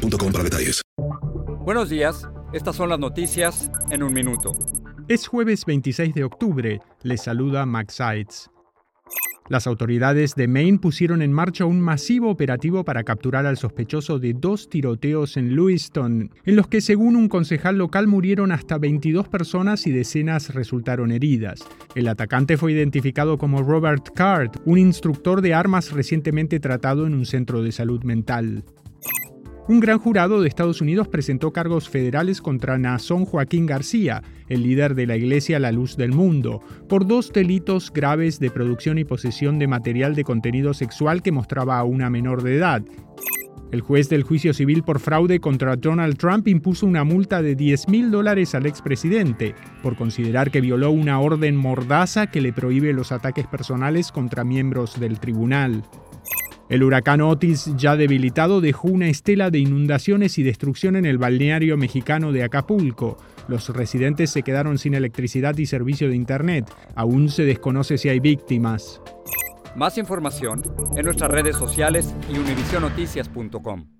para detalles. Buenos días, estas son las noticias en un minuto. Es jueves 26 de octubre, les saluda Max Sides. Las autoridades de Maine pusieron en marcha un masivo operativo para capturar al sospechoso de dos tiroteos en Lewiston, en los que según un concejal local murieron hasta 22 personas y decenas resultaron heridas. El atacante fue identificado como Robert Card, un instructor de armas recientemente tratado en un centro de salud mental. Un gran jurado de Estados Unidos presentó cargos federales contra Nazón Joaquín García, el líder de la Iglesia La Luz del Mundo, por dos delitos graves de producción y posesión de material de contenido sexual que mostraba a una menor de edad. El juez del juicio civil por fraude contra Donald Trump impuso una multa de 10 mil dólares al expresidente por considerar que violó una orden mordaza que le prohíbe los ataques personales contra miembros del tribunal. El huracán Otis, ya debilitado, dejó una estela de inundaciones y destrucción en el balneario mexicano de Acapulco. Los residentes se quedaron sin electricidad y servicio de Internet. Aún se desconoce si hay víctimas. Más información en nuestras redes sociales y univisionoticias.com.